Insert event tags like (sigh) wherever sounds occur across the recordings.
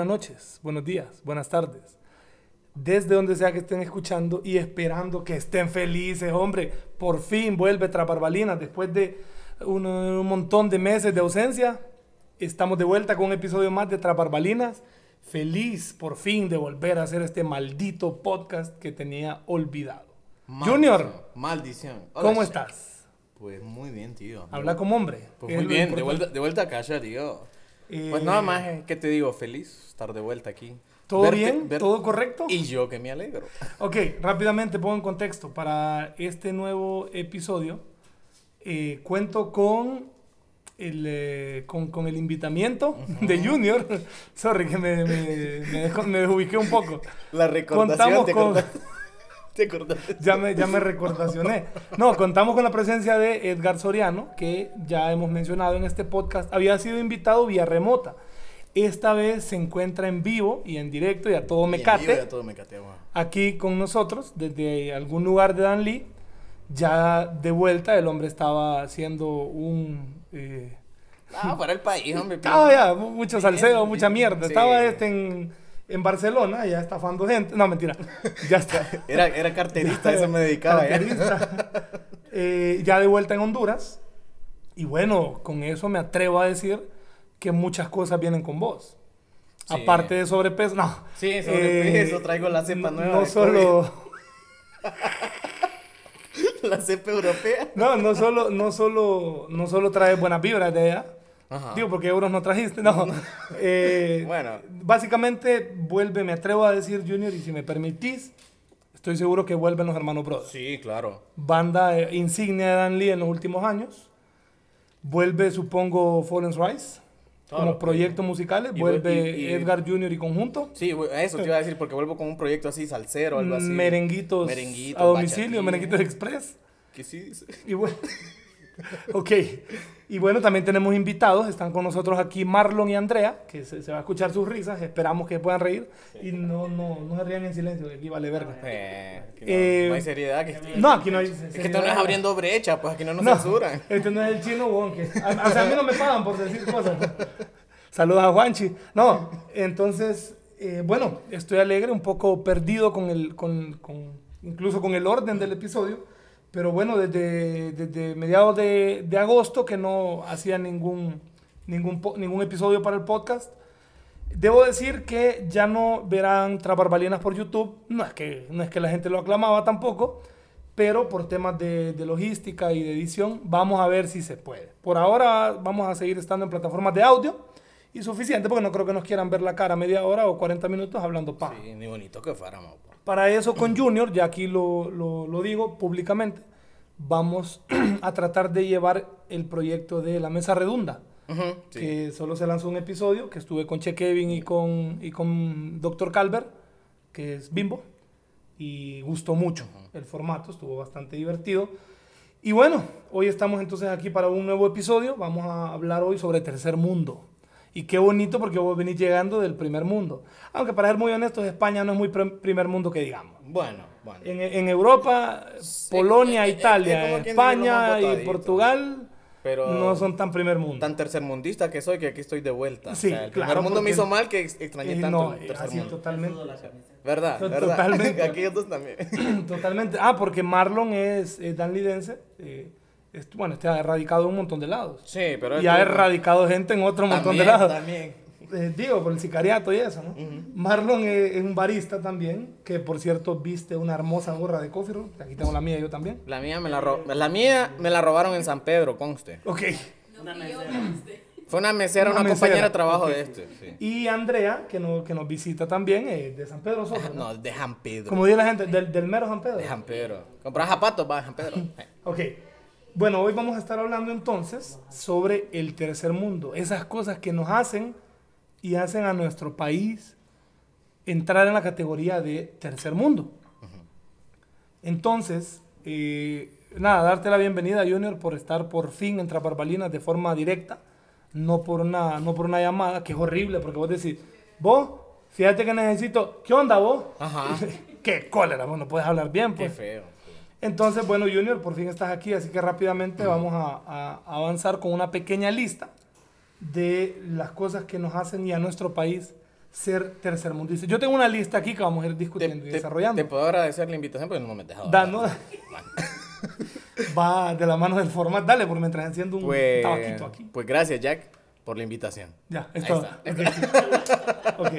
buenas noches, buenos días, buenas tardes. Desde donde sea que estén escuchando y esperando que estén felices, hombre. Por fin vuelve Traparbalinas después de un, un montón de meses de ausencia. Estamos de vuelta con un episodio más de Traparbalinas. Feliz por fin de volver a hacer este maldito podcast que tenía olvidado. Junior, Maldición. Hola, ¿cómo estás? Pues muy bien, tío. Habla como hombre. Pues muy bien, de vuelta, de vuelta a casa, tío. Eh, Pues nada más, eh, ¿qué te digo? Feliz estar de vuelta aquí. ¿Todo Verte- bien? ¿Todo correcto? Y yo que me alegro. (laughs) Ok, rápidamente pongo en contexto. Para este nuevo episodio, eh, cuento con el, eh, con, con el invitamiento de Junior. (laughs) Sorry, que me, me, me, dejo- me desubiqué un poco. La Contamos recordación, ¿te con-? (laughs) ¿Te acordaste? Ya me, ya me recordacioné. No, contamos con la presencia de Edgar Soriano, que ya hemos mencionado en este podcast. Había sido invitado vía remota. Esta vez se encuentra en vivo y en directo y a todo Y mecate. todo guau. aquí con nosotros desde algún lugar de Dan Lee. Ya de vuelta, el hombre estaba haciendo un. eh, Ah, para el país, hombre. estaba (laughs) ya mu- mucho Bien, mucha mierda. sí. Estaba este en, en Barcelona, ya estafando gente. No, mentira. Ya está. (laughs) Era, era carterista, eso me dedicaba. ¿eh? Carterista. Eh, ya de vuelta en Honduras. Y bueno, con eso me atrevo a decir que muchas cosas vienen con vos. Sí. Aparte de sobrepeso, no. Sí, sobrepeso, traigo la cepa nueva No solo. (laughs) La cepa europea. No, no solo, no solo, no solo trae buenas vibras de allá. Ajá. Digo, porque euros no trajiste, no. (laughs) Eh, Bueno. Básicamente, vuelve, me atrevo a decir, Junior, y si me permitís, estoy seguro que vuelven los hermanos Brothers. Sí, claro. Banda eh, insignia de Dan Lee en los últimos años. Vuelve, supongo, Fallen Rise. Claro. como proyectos musicales. Y vuelve vu- y- y- Edgar Junior y conjunto. Sí, eso te iba a decir, porque vuelvo con un proyecto así, salsero, algo así. Merenguitos, Merenguitos, a domicilio, bachatín. merenguitos express. Que sí. Y bueno, (laughs) ok. Y bueno, también tenemos invitados. Están con nosotros aquí Marlon y Andrea, que se, se va a escuchar sus risas. Esperamos que puedan reír. Y no, no, no se rían en silencio, que aquí vale verga. Eh, que no, Eh, no hay seriedad. Que, No, aquí no hay. es que tú no es abriendo brecha, pues aquí no nos No, censuran. (laughs) Este no es el chino bon, que a, o sea, a mí no me pagan por decir cosas. (laughs) Saludos a Juanchi. No, entonces, eh, bueno, estoy alegre, un poco perdido con el, con, con- incluso con el orden del episodio. Pero bueno, desde, desde mediados de, de agosto que no hacía ningún, ningún, ningún episodio para el podcast. Debo decir que ya no verán tras barbalinas por YouTube. No es que, no es que la gente lo aclamaba tampoco, pero por temas de, de logística y de edición, vamos a ver si se puede. Por ahora vamos a seguir estando en plataformas de audio y suficiente porque no creo que nos quieran ver la cara media hora o 40 minutos hablando paja. Sí, ni bonito que fuéramos. Para eso con Junior, ya aquí lo, lo- lo digo públicamente, vamos (clears throat) a tratar de llevar el proyecto de la mesa redonda que solo se lanzó un episodio, que estuve con Che Kevin y con, y con Dr. Calver, que es Bimbo, y gustó mucho el formato, estuvo bastante divertido. Y bueno, hoy estamos entonces aquí para un nuevo episodio, vamos a hablar hoy sobre tercer mundo. Y qué bonito porque vos venís llegando del primer mundo. Aunque para ser muy honestos, España no es muy pr- primer mundo que digamos. Bueno, bueno. En, en Europa, Polonia, eh, eh, Italia, es España y. Portugal Pero no son tan primer mundo. tan tercermundista que soy que aquí estoy de vuelta. Sí, o sea, el claro, primer mundo me hizo mal que ex- extrañé tanto no, el eh, tercer así mundo. totalmente. ¿Verdad? ¿Verdad? (laughs) totalmente. Aquí otros también. (coughs) Totalmente. Ah, porque Marlon es, es danlidense. eh, bueno, está erradicado en un montón de lados. Sí, pero... Y ha erradicado gente en otro montón también, de lados. También. Eh, digo, por el sicariato y eso, ¿no? Marlon es, es un barista también, que por cierto viste una hermosa gorra de Coffee Room. Aquí tengo la mía yo también. La mía me la, ro- la mía me la robaron en San Pedro, conste. Ok. Fue una mesera, Una una, mesera, compañera de trabajo ok. de este. Sí. Y Andrea, que, no, que nos visita también, es de San Pedro Soto. ¿no? No, de San Pedro. Como dice la gente, del, del mero San Pedro. De San Pedro. Comprar zapatos, va a San Pedro. (laughs) Ok. Bueno, hoy vamos a estar hablando entonces sobre el tercer mundo. Esas cosas que nos hacen y hacen a nuestro país entrar en la categoría de tercer mundo. Entonces, eh, nada, darte la bienvenida, Junior, por estar por fin en Traparbalinas de forma directa, no por, una, no por una llamada, que es horrible, porque vos decís, vos, fíjate que necesito, ¿qué onda vos? Ajá. (laughs) Qué cólera, vos no puedes hablar bien, Qué pues. feo. Entonces, bueno, Junior, por fin estás aquí, así que rápidamente vamos a, a avanzar con una pequeña lista de las cosas que nos hacen y a nuestro país ser tercermundista. Yo tengo una lista aquí que vamos a ir discutiendo y desarrollando. Te puedo agradecer la invitación, pero no me has dejado. Da, no, (laughs) va de la mano del formato. Dale, por mientras enciendo un Pues, tabaquito aquí. pues gracias, Jack, por la invitación. Ya, Ahí esto. está. Ok. (laughs) Ok.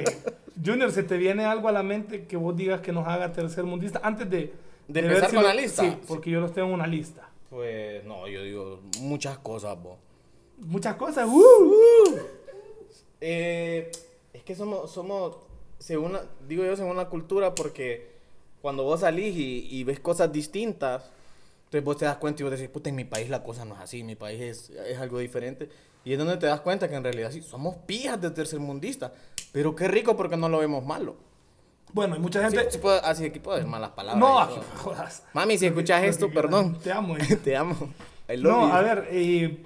Junior, ¿se te viene algo a la mente que vos digas que nos haga tercermundista? Antes de... ¿De ver empezar si con lo- la lista? Sí, porque yo los tengo en una lista. Pues no, yo digo muchas cosas, vos. Muchas cosas. ¡uh! ¡uh! Eh, es que somos, somos, según, la- digo yo, según la cultura, porque cuando vos salís y, y ves cosas distintas, entonces vos te das cuenta y vos decís, puta, en mi país la cosa no es así, en mi país es, es algo diferente. Y es donde te das cuenta que en realidad sí, somos pijas de tercermundistas. Pero qué rico porque no lo vemos malo. Bueno, hay mucha Sí, gente... sí puedo- así aquí puedo decir malas palabras. no, aquí jodas. Mami, si escuchas que esto, perdón. Te amo. (laughs) hija. Te amo. I love No, you. a ver, eh,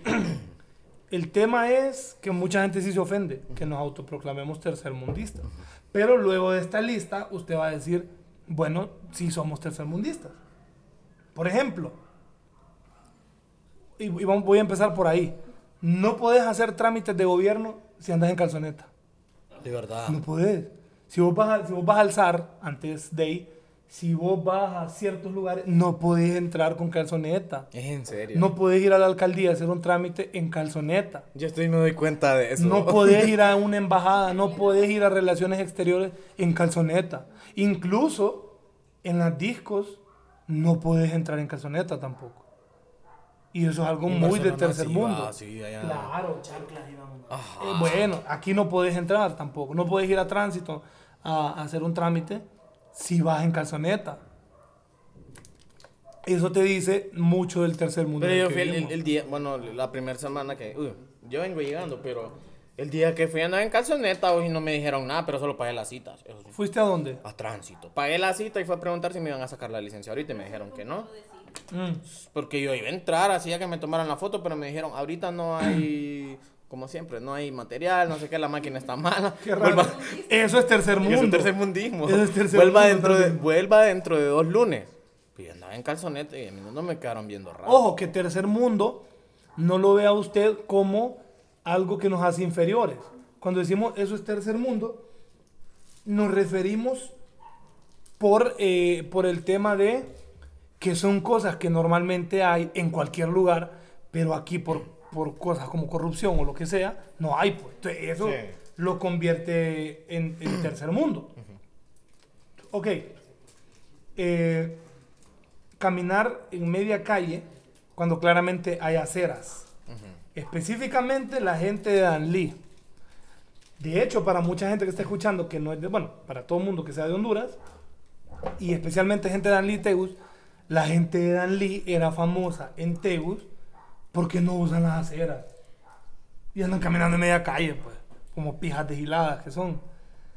(clears throat) el tema es que mucha gente sí se ofende que nos autoproclamemos tercermundistas. Pero luego de esta lista, usted va a decir, bueno, sí somos tercermundistas. Por ejemplo, y, y voy a empezar por ahí. No podés hacer trámites de gobierno si andas en calzoneta. De verdad. No podés. Si vos vas, a- si vos vas a alzar antes de ahí, si vos vas a ciertos lugares, no podés entrar con calzoneta. Es en serio. No podés ir a la alcaldía a hacer un trámite en calzoneta. Yo estoy me doy cuenta de eso. No podés ir a una embajada, no (laughs) podés ir a relaciones exteriores en calzoneta. Incluso en las discos no podés entrar en calzoneta tampoco. Y eso es algo En muy de tercer sí mundo. va, sí, allá. Claro, chanclas y vamos. Ajá. Eh, bueno, aquí no podés entrar tampoco. No podés ir a tránsito a, hacer un trámite si vas en calzoneta. Eso te dice mucho del tercer mundo. Pero yo fui el, día, bueno, la primera semana que. uy, yo vengo llegando, pero el día que fui andaba en calzoneta hoy no me dijeron nada, pero solo pagué las citas. Eso. ¿Fuiste a dónde? A tránsito. Pagué la cita y fue a preguntar si me iban a sacar la licencia ahorita y me dijeron que no. Mm. Porque yo iba a entrar, hacía que me tomaran la foto, pero me dijeron, ahorita no hay, como siempre, no hay material, no sé qué, la máquina está mala. Qué raro. Vuelva- Eso es tercer mundo. Es un tercer mundismo. Eso es tercer vuelva, mundo dentro de, vuelva dentro de dos lunes. Yo andaba en calzoneta y a mí no me quedaron viendo raro. Ojo, que tercer mundo no lo vea usted como algo que nos hace inferiores. Cuando decimos eso es tercer mundo, nos referimos por, eh, por el tema de que son cosas que normalmente hay en cualquier lugar, pero aquí por, por cosas como corrupción o lo que sea, no hay. Pues. Entonces, eso Sí. lo convierte en, en (clears throat) tercer mundo. Ok. Eh, caminar en media calle cuando claramente hay aceras. Específicamente la gente de Danlí. De hecho, para mucha gente que está escuchando, que no es de, bueno, para todo el mundo que sea de Honduras, y especialmente gente de Danlí y Tegus, la gente de Danlí era famosa en Tegus porque no usan las aceras. Y andan caminando en media calle, pues, como pijas deshiladas que son.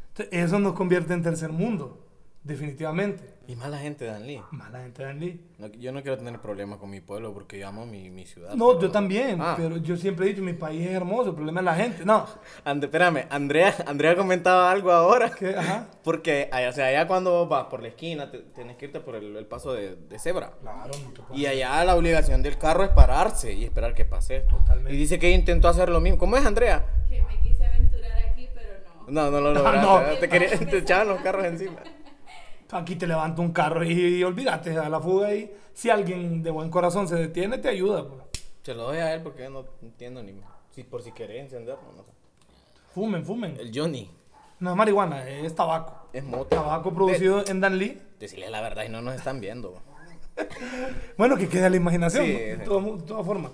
Entonces, eso nos convierte en tercer mundo, definitivamente. Y mala gente, Dan Lee. Mala gente de Danlí. No, yo no quiero tener problemas con mi pueblo porque yo amo mi, mi ciudad. No, pero- yo también, Ah. pero yo siempre he dicho, mi país es hermoso, el problema es la gente. No, (laughs) And- espérame, Andrea, Andrea comentaba algo ahora. que, ajá. (laughs) Porque, allá, o sea, allá cuando vas por la esquina, te- tenés que irte por el, el paso de, de cebra. Claro, Y allá la obligación del carro es pararse y esperar que pase. Totalmente. Y dice que intentó hacer lo mismo. ¿Cómo es, Andrea? que me quise aventurar aquí, pero no. No, no lo (laughs) No, lograste. no. Te, quería- te echaban los carros encima. Aquí te levanta un carro y, y olvídate a la fuga y si alguien de buen corazón se detiene, te ayuda. pues. Se lo doy a él porque yo no entiendo ni... Si por si querés encenderlo, no sé. Fumen, fumen. El Johnny No es marihuana, es tabaco. es moto. Tabaco producido en Danlí. Decirle la verdad y no nos están viendo. (laughs) Bueno, que quede la imaginación, Sí, ¿no? de, sí. todo- de todas formas.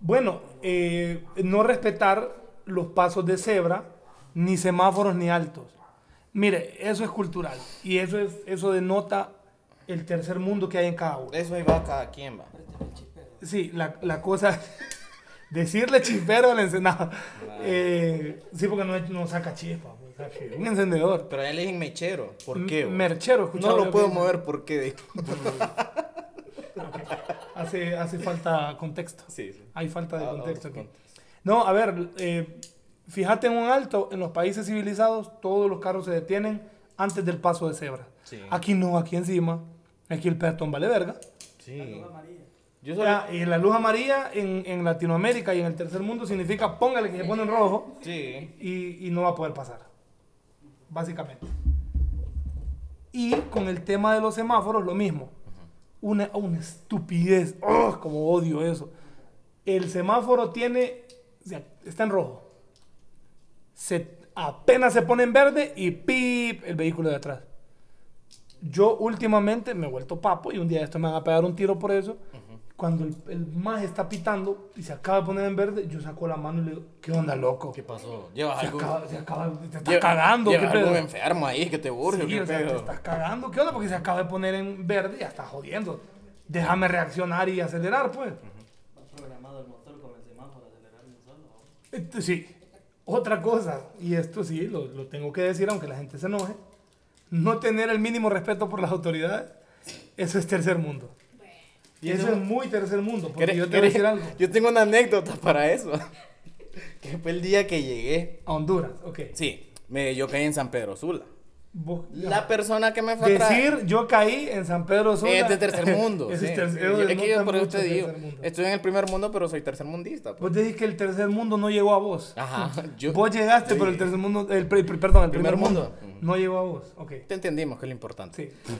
Bueno, eh, no respetar los pasos de cebra, ni semáforos ni altos. Mire, eso es cultural y eso, es, eso denota el tercer mundo que hay en cada uno. Eso ahí va cada quien, va. Sí, la, la cosa, (laughs) decirle chispero al encendedor. Eh, sí, porque no, no saca chispa, pues, saca un encendedor. Pero a él le dicen mechero. ¿Por qué? Merchero, escuchaba No lo puedo que- mover, ¿por qué? (laughs) Hace, hace falta contexto. Sí, sí. Hay falta de Ah, contexto aquí. No, a ver, eh, fíjate en un alto, en los países civilizados todos los carros se detienen antes del paso de cebra. Sí. Aquí no, aquí encima, aquí el peatón vale verga. Sí. Yo O solo... sea, y la luz amarilla en, en Latinoamérica y en el tercer mundo significa póngale que se pone en rojo Sí. y, y no va a poder pasar. básicamente. Y con el tema de los semáforos, lo mismo. Una, una estupidez. ¡Oh! Como odio eso. El semáforo tiene. o sea, está en rojo. Se, apenas se pone en verde y ¡pip! el vehículo de atrás. Yo últimamente me he vuelto papo y un día esto me van a pegar un tiro por eso. Cuando el, el más está pitando y se acaba de poner en verde, yo saco la mano y le digo, ¿qué onda, loco? ¿Qué pasó? ¿Llevas Se algún, acaba, se acaba, te estás lleva- cagando. ¿qué llevas pedo? algún enfermo ahí que te urge? Sí, ¿Qué o sea, te estás cagando. ¿Qué onda? Porque se acaba de poner en verde y ya está jodiendo. Déjame reaccionar y acelerar, pues. programado el motor con el semáforo acelerar un solo. Este, sí. Otra cosa, y esto sí, lo, lo tengo que decir aunque la gente se enoje, no tener el mínimo respeto por las autoridades, eso es tercer mundo. Y eso es muy tercer mundo, porque ¿Querés- yo te voy a decir algo. Yo tengo una anécdota para eso. (laughs) que fue el día que llegué. A Honduras, ok. Sí, me, yo caí en San Pedro Sula. La persona que me fue a. Decir yo caí en San Pedro Sula. Es de tercer mundo. (laughs) Sí. es tercer- Sí, eso es que yo por eso te digo. tercer. Estoy en el primer mundo, pero soy tercermundista. pues. Vos decís que el tercer mundo no llegó a vos. Ajá. (laughs) Yo, vos llegaste, yo pero el tercer mundo, el, perdón, el primer, Primer mundo, mundo. no llegó a vos. Ok. Te entendimos que es lo importante. Sí.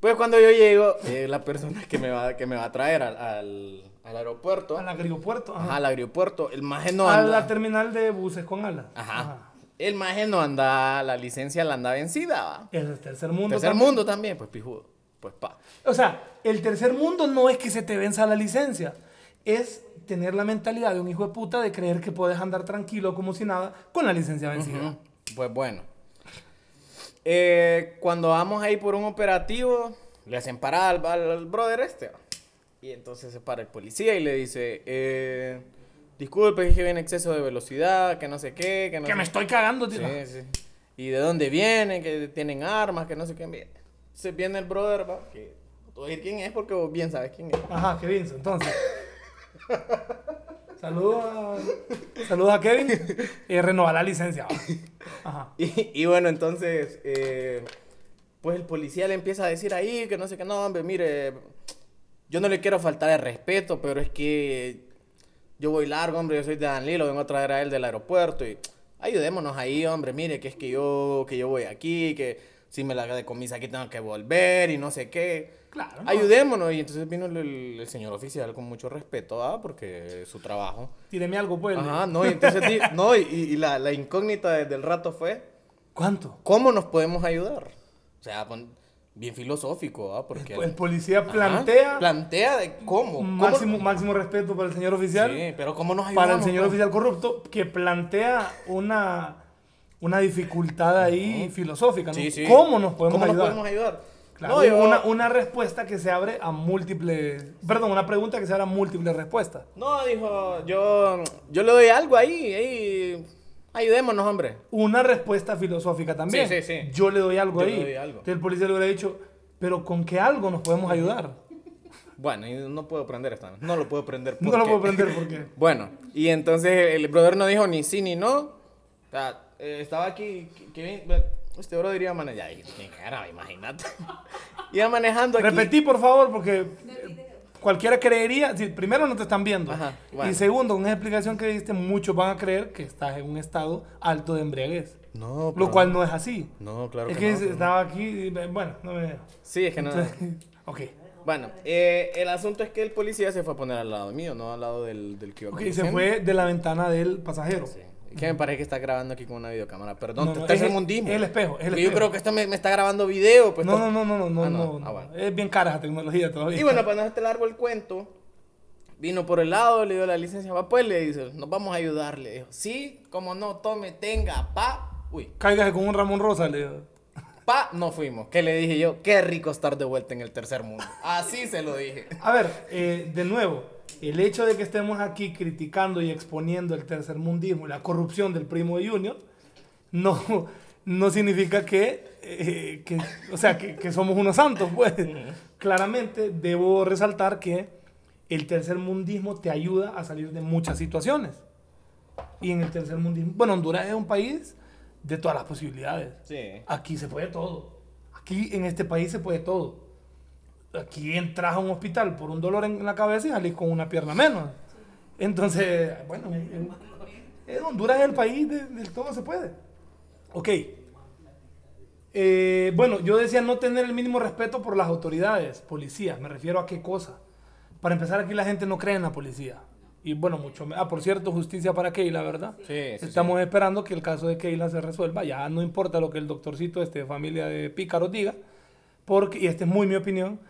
Pues cuando yo llego, eh, la persona que me va, que me va a traer al, al, al aeropuerto, Al aeropuerto. Ajá. ajá, al aeropuerto, el maje no a anda. la terminal de buses con alas. Ajá. El maje no anda, la licencia la anda vencida, va. Es tercer mundo. Tercer también. mundo también, pues pijudo. Pues pa. O sea, el tercer mundo no es que se te venza la licencia. Es tener la mentalidad de un hijo de puta de creer que puedes andar tranquilo como si nada con la licencia vencida. Ujú. Pues bueno. Eh, cuando vamos ahí por un operativo, le hacen parar al, al- al brother este. va. Y entonces se para el policía y le dice, eh, disculpe, que viene exceso de velocidad, que no sé qué, que no Que sé me estoy cagando, tío. Sí, sí. ¿Y de dónde vienen? Que tienen armas, que no sé qué. Se viene el brother, va, que no te voy a decir quién es porque vos bien sabes quién es. Ajá, bien. Entonces. Saludos a, saludos a Kevin. Y renovar la licencia. va. Ajá. (laughs) Y, y bueno, entonces, eh, pues el policía le empieza a decir ahí que no sé qué, no, hombre, mire, yo no le quiero faltar el respeto, pero es que yo voy largo, hombre, yo soy de Danlí, lo vengo a traer a él del aeropuerto y ayudémonos ahí, hombre, mire, que es que yo, que yo voy aquí, que si me la decomisa aquí tengo que volver y no sé qué. Claro. ¿no? Ayudémonos. Y entonces vino el, el- el señor oficial con mucho respeto, ¿ah? Porque es su trabajo. Tíreme algo, pues. Ajá, no, y entonces, di- no, y, y la, la incógnita desde el rato fue, ¿Cuánto? ¿cómo nos podemos ayudar? O sea, pon- bien filosófico, ¿ah? Porque... El policía Ajá, plantea plantea de cómo. cómo- máximo, máximo respeto para el señor oficial. Sí, pero ¿cómo nos ayudamos? para el señor pues? oficial corrupto que plantea una, una dificultad ahí filosófica. ¿no? Sí, sí. ¿Cómo nos podemos ¿Cómo ayudar? nos podemos ayudar? Claro, No, yo- una, una respuesta que se abre a múltiples. Perdón, una pregunta que se abre a múltiples respuestas. No, dijo, yo, yo le doy algo ahí, ahí, ayudémonos, hombre. Una respuesta filosófica también. Sí, sí, sí. Yo le doy algo Yo le ahí. doy algo. Entonces el policía le hubiera dicho, pero ¿con qué algo nos podemos ayudar? Bueno, y no puedo prender esta, no lo puedo prender (laughs) No lo porque- puedo prender porque. (laughs) Bueno, y entonces el brother no dijo ni sí ni no. O sea, eh, estaba aquí, que, este brother iba manejando. Ya dije, ¿quién era? Imagínate. (laughs) iba manejando aquí. Repetí, por favor, porque cualquiera creería. si- primero, no te están viendo. Ajá, bueno. Y segundo, con esa explicación que diste, muchos van a creer que estás en un estado alto de embriaguez. No, Lo pero- cual no es así. No, claro es que, que no, pero- estaba aquí. y, Bueno, no me. Sí, es que no. (laughs) Ok. Bueno, eh, el asunto es que el policía se fue a poner al lado mío, no al lado del, del que iba Ok, se fue de la ventana del pasajero. Sí. Que me parece que está grabando aquí con una videocámara. Perdón, No, te no, está es el- el espejo, es el Porque Yo espejo. creo que esto me, me está grabando video. Pues No, no, no, no, no, Ah, no. Ah, no. bueno. Es bien cara esa tecnología todavía. Y bueno, para no hacerte largo el cuento, vino por el lado, le dio la licencia, va pues, le dice, nos vamos a ayudar, le dijo, sí, como no, tome, tenga, pa, uy, Cáigase con un Ramón Rosa, le digo. pa, no fuimos. ¿Qué le dije yo? Qué rico estar de vuelta en el tercer mundo. Así se lo dije. A ver, eh, de nuevo, el hecho de que estemos aquí criticando y exponiendo el tercermundismo y la corrupción del primo de Junior no, no significa que, eh, que- o sea, que, que somos unos santos, pues. Claramente debo resaltar que el tercermundismo te ayuda a salir de muchas situaciones. Y en el tercermundismo, bueno, Honduras es un país de todas las posibilidades. Sí. Aquí se puede todo. Aquí en este país se puede todo. Aquí entras a un hospital por un dolor en la cabeza y salís con una pierna menos. Entonces, bueno, en- en- en Honduras es el país de- del todo se puede. Ok. Eh, bueno, yo decía no tener el mínimo respeto por las autoridades, policías. Me refiero a qué cosa. Para empezar, aquí la gente no cree en la policía. Y bueno, mucho. Ah, por cierto, justicia para Keila, ¿verdad? Sí, sí, Estamos esperando que el caso de Keila se resuelva. Ya no importa lo que el doctorcito, este, familia de pícaros, diga. Porque, y esta es muy mi opinión.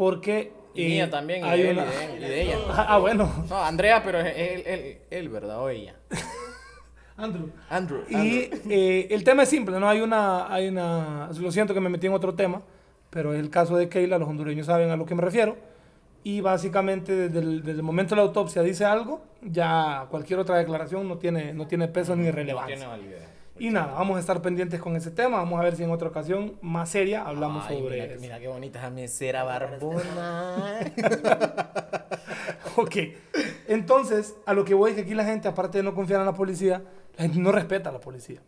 Porque. Y eh, mía también, y de él, y de él, y de ella. Ah, bueno. No, Andrea, pero él, él, él, ¿verdad? O ella. (laughs) Andrew. Andrew. Y eh, el tema es simple, ¿no? Hay una, hay una... Lo siento que me metí en otro tema, pero es el caso de Keila, los hondureños saben a lo que me refiero. Y básicamente desde el, desde el momento de la autopsia dice algo, ya cualquier otra declaración no tiene, no tiene peso ni No relevancia. tiene validez. Y nada, vamos a estar pendientes con ese tema. Vamos a ver si en otra ocasión más seria hablamos Ay, sobre mira, eso. mira qué bonita esa mesera barbona. (laughs) Ok. Entonces, a lo que voy es que aquí la gente, aparte de no confiar en la policía, la gente no respeta a la policía.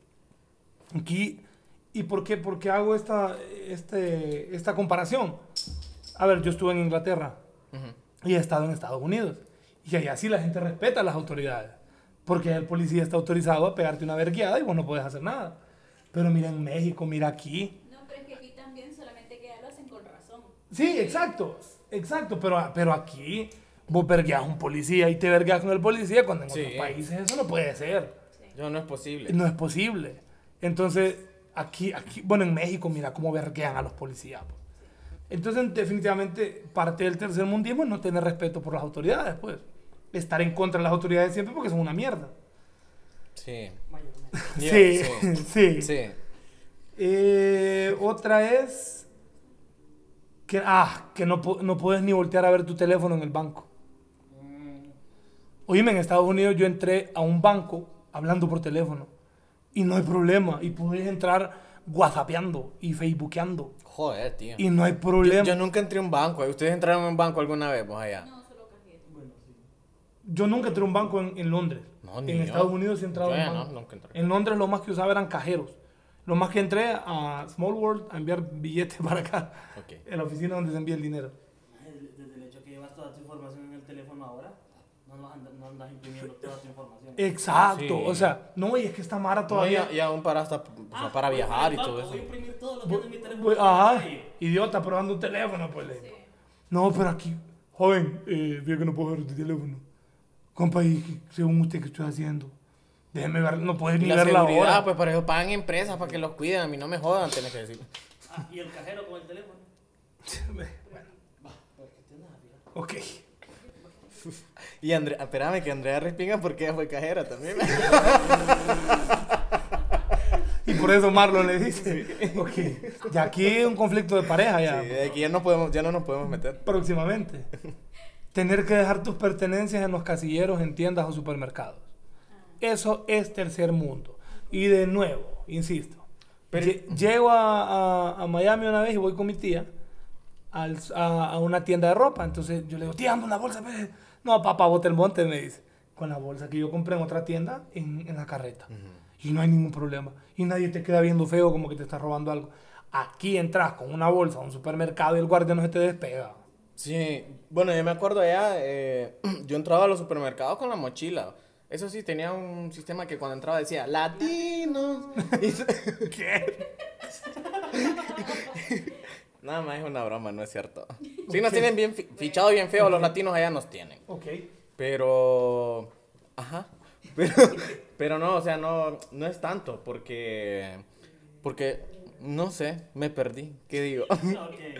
Aquí, ¿y por qué? Porque hago esta, este, esta comparación. A ver, yo estuve en Inglaterra Ujú. y he estado en Estados Unidos. Y allá sí la gente respeta a las autoridades. Porque el policía está autorizado a pegarte una vergueada y vos no puedes hacer nada. Pero mira en México, mira aquí. No, pero es que aquí también solamente que lo hacen con razón. Sí, exacto, exacto, pero, pero aquí vos vergueas a un policía y te vergueas con el policía cuando en Sí. otros países eso no puede ser, Yo no es posible. no es posible. Entonces, aquí, aquí bueno, en México mira cómo verguean a los policías. pues. Entonces, definitivamente, parte del tercer mundismo es no tener respeto por las autoridades, pues. Estar en contra de las autoridades siempre porque son una mierda. Sí. Mayormente. Sí, Sí. sí. Sí. Eh, otra es que, ah, que no, no puedes ni voltear a ver tu teléfono en el banco. Oíme, en Estados Unidos yo entré a un banco hablando por teléfono y no hay problema y puedes entrar whatsappeando y facebookeando Joder, tío. y no hay Yo, problema. yo nunca entré a un banco. ¿Ustedes entraron a un banco alguna vez, vos allá? No, solo cajero. bueno, sí. Yo nunca entré a un banco en, en Londres. No, ni en yo. Estados Unidos sí he entrado Yo a un ya no, banco. nunca entré. En Londres lo más que usaba eran cajeros. Lo más que entré a Small World a enviar billetes (laughs) para acá, Ok. en la oficina donde se envía el dinero. Desde, el hecho que llevas toda tu información en el teléfono ahora, no, no andas, no andas imprimiendo toda tu información. Exacto, Sí. o sea, no, y es que esta Mara No, todavía... y, y aún para, hasta, o sea, Ah, para voy viajar y banco, todo eso. Voy a imprimir todo lo que anda en mi teléfono. Pues, la Ajá, idiota, probando un teléfono, pues. Sí. No, pero aquí, joven, eh, fíjate que no puedo ver tu teléfono. Compa, y según usted, ¿qué estoy haciendo? Déjeme ver, no puedes Y ni la ver la seguridad, hora. pues para eso pagan empresas para que los cuiden. A mí no me jodan, tenés que decir. Ah, y el cajero con el teléfono. Va, pues (laughs) la vida. Ok. Y Andrea, espérame que Andrea respinga porque ella fue cajera también. (laughs) Y por eso Marlon le dice. Ok. Ya aquí hay un conflicto de pareja ya. Sí, de aquí ya no, podemos, ya no nos podemos meter. Próximamente. Tener que dejar tus pertenencias en los casilleros, en tiendas o supermercados. Eso es tercer mundo. Y de nuevo, insisto. Pero- lle- llego a, a- a Miami una vez y voy con mi tía al- a, a una tienda de ropa. Entonces yo le digo, tía, anda una bolsa. pe". No, papá, bote el monte, me dice. Con la bolsa que yo compré en otra tienda en, en la carreta. Y no hay ningún problema. Y nadie te queda viendo feo como que te está robando algo. Aquí entras con una bolsa a un supermercado y el guardia no se te despega. Sí, bueno, yo me acuerdo allá, eh, (clears throat) yo entraba a los supermercados con la mochila. Eso sí, tenía un sistema que cuando entraba decía, latinos. (laughs) ¿Qué? (laughs) Nada más es una broma, no es cierto. Sí, nos tienen bien fi- fichado bien feo, los latinos allá nos tienen. Ok. Pero. Ajá. (laughs) Pero, pero no, o sea, no, no es tanto, porque. Porque, no sé, me perdí. ¿Qué digo? Bah, que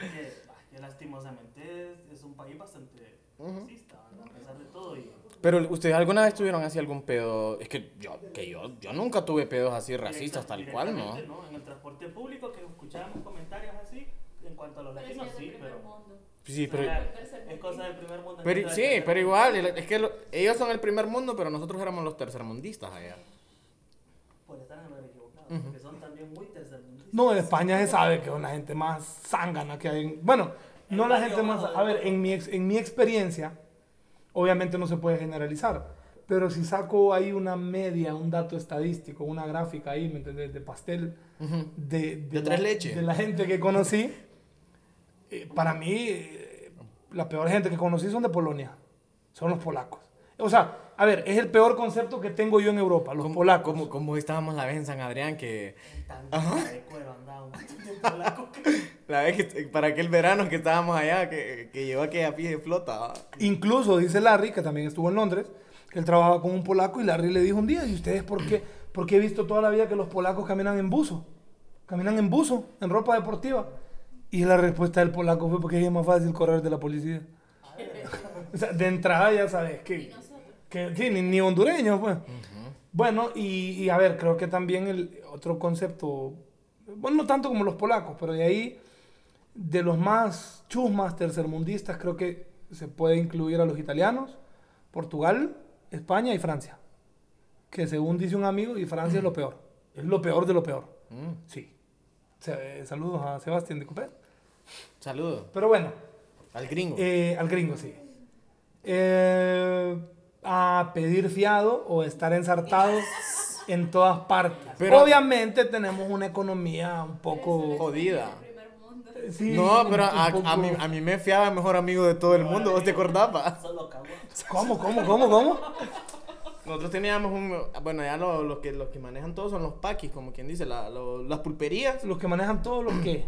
lastimosamente es, es un país bastante racista, ¿verdad? a pesar de todo. Y, Pero, ¿ustedes alguna vez tuvieron así algún pedo? Es que yo, que yo, yo nunca tuve pedos así racistas, tal cual, ¿no? directamente, En el transporte público que escuchábamos comentarios así en cuanto a los Pero latinos, sí pero... mundo. Sí, o pero. sea, es cosa del primer mundo. Pero, sí, pero mundo. igual, es que lo- ellos son el primer mundo, pero nosotros éramos los tercermundistas allá. Por estar en el lugar equivocado, porque son también muy tercermundistas. No, en España se sabe que es una gente más zángana que hay. en- Bueno, no la gente más. A ver, en mi, ex- en mi experiencia, obviamente no se puede generalizar. Pero si saco ahí una media, un dato estadístico, una gráfica ahí, ¿me entendés? De pastel, de, De la, tres leches. de la gente que conocí, eh, para mí, eh, la peor gente que conocí son de Polonia. Son los polacos. O sea, A ver, es el peor concepto que tengo yo en Europa, los polacos. Como, como estábamos la vez en San Adrián que... (laughs) La vez que para aquel verano que estábamos allá, que, que llevó aquella pie de flota. Incluso dice Larry, que también estuvo en Londres, que él trabajaba con un polaco y Larry le dijo un día, ¿y ustedes por qué? Porque he visto toda la vida que los polacos caminan en buzo. Caminan en buzo, en ropa deportiva. Y la respuesta del polaco fue porque es más fácil correr de la policía. (laughs) o sea, de entrada ya sabes Y que. Que sí, ni, ni hondureños, pues. Bueno, y, y a ver, creo que también el otro concepto, bueno, no tanto como los polacos, pero de ahí, de los más chusmas tercermundistas, creo que se puede incluir a los italianos, Portugal, España y Francia. Que según dice un amigo, y Francia es lo peor. Es lo peor de lo peor. Mm. Sí. Se- saludos a Sebastián de Copé. Saludos Pero bueno, al gringo. eh, al gringo, sí. Eh, a pedir fiado o estar ensartados (laughs) en todas partes. Pero- Obviamente tenemos una economía un poco... Jodida. El primer mundo. sí, No, pero a, a mí, a mí me fiaba el mejor amigo de todo el mundo, ¿vos te cagó. ¿Cómo, cómo, cómo, cómo? Nosotros teníamos un... Bueno, ya lo- los que, los que manejan todo son los paquis, como quien dice, la- lo- las pulperías. Los que manejan todos los que...